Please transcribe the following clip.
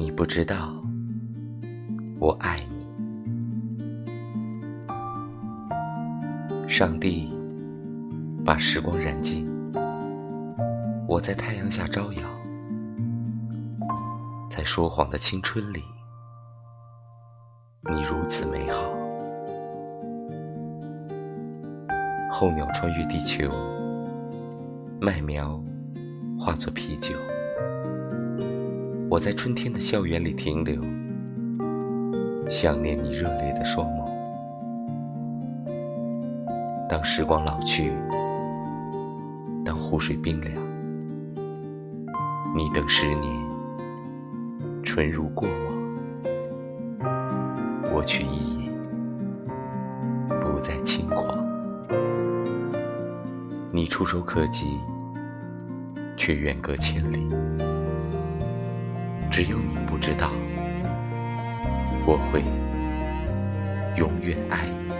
你不知道，我爱你。上帝把时光燃尽，我在太阳下招摇，在说谎的青春里，你如此美好。候鸟穿越地球，麦苗化作啤酒。我在春天的校园里停留，想念你热烈的双眸。当时光老去，当湖水冰凉，你等十年，春如过往，我取一饮，不再轻狂。你触手可及，却远隔千里。只有你不知道，我会永远爱你。